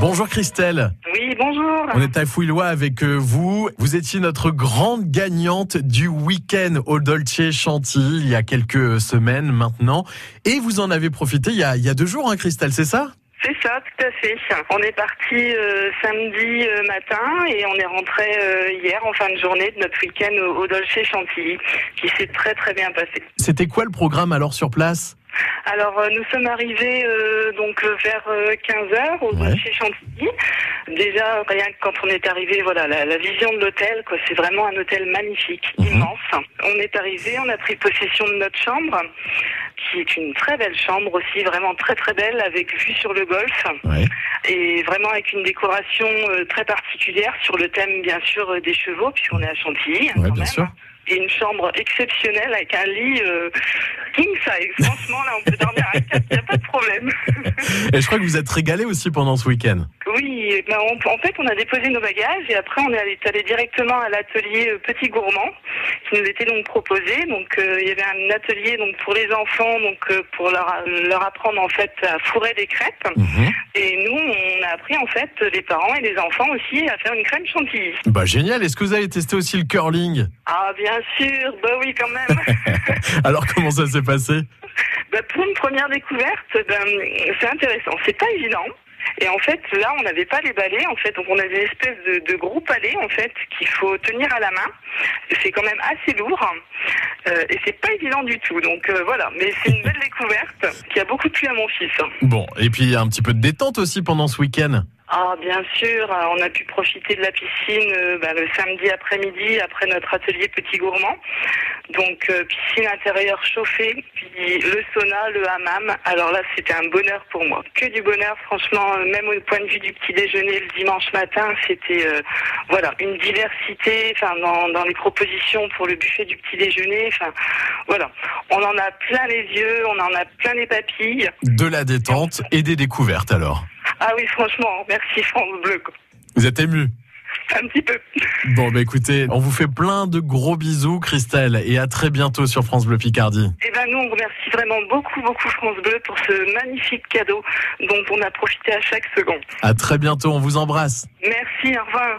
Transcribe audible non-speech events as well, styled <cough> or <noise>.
Bonjour Christelle. Oui, bonjour. On est à Fouillois avec euh, vous. Vous étiez notre grande gagnante du week-end au Dolce Chantilly il y a quelques semaines maintenant. Et vous en avez profité il y a, il y a deux jours, hein, Christelle, c'est ça? C'est ça, tout à fait. On est parti euh, samedi euh, matin et on est rentré euh, hier en fin de journée de notre week-end au, au Dolce Chantilly, qui s'est très très bien passé. C'était quoi le programme alors sur place? Alors euh, nous sommes arrivés euh, donc euh, vers 15 heures au Ouais. Dolce Chantilly. Déjà rien que quand on est arrivé, voilà la, la vision de l'hôtel, quoi, c'est vraiment un hôtel magnifique, Mhm. immense. On est arrivé, on a pris possession de notre chambre, qui est une très belle chambre aussi, vraiment très très belle avec vue sur le golfe. Ouais. et vraiment avec une décoration euh, très particulière sur le thème bien sûr euh, des chevaux puisqu'on est à Chantilly hein, Ouais, quand bien même. sûr. et une chambre exceptionnelle avec un lit euh, king size franchement là on peut dormir à quatre il n'y a pas de problème <laughs> Et je crois que vous êtes régalé aussi pendant ce week-end. Oui ben, on- en fait on a déposé nos bagages et après on est allé, allé directement à l'atelier euh, Petit Gourmand qui nous était donc proposé donc euh, il y avait un atelier donc pour les enfants donc euh, pour leur, leur apprendre en fait à fourrer des crêpes Mhm. Et nous, on a appris en fait les parents et les enfants aussi à faire une crème chantilly. Bah génial. Est-ce que vous avez testé aussi le curling? Ah bien sûr, bah oui quand même. <laughs> Alors comment ça s'est passé? Bah, pour une première découverte, ben, c'est intéressant. C'est pas évident. Et en fait, là, on n'avait pas les balais, en fait, donc on a des espèces de, de gros palais, en fait, qu'il faut tenir à la main. C'est quand même assez lourd, euh, et c'est pas évident du tout. Donc euh, voilà, mais c'est une belle découverte qui a beaucoup plu à mon fils. Bon, et puis un petit peu de détente aussi pendant ce week-end. Ah, bien sûr, euh, on a pu profiter de la piscine euh, bah, le samedi après-midi après notre atelier Petit Gourmand. Donc euh, piscine intérieure chauffée, puis le sauna, le hammam. Alors là, c'était un bonheur pour moi. Que du bonheur, franchement, euh, même au point de vue du petit déjeuner le dimanche matin, c'était euh, voilà une diversité. Enfin, dans, dans les propositions pour le buffet du petit déjeuner. Enfin, voilà, on en a plein les yeux, on en a plein les papilles. De la détente et des découvertes alors. Ah oui, franchement, merci France Bleu. quoi. Vous êtes ému <laughs> Un petit peu. Bon, bah écoutez, on vous fait plein de gros bisous, Christelle, et à très bientôt sur France Bleu Picardie. Eh ben nous, on remercie vraiment beaucoup, beaucoup France Bleu pour ce magnifique cadeau dont on a profité à chaque seconde. À très bientôt, on vous embrasse. Merci, au revoir.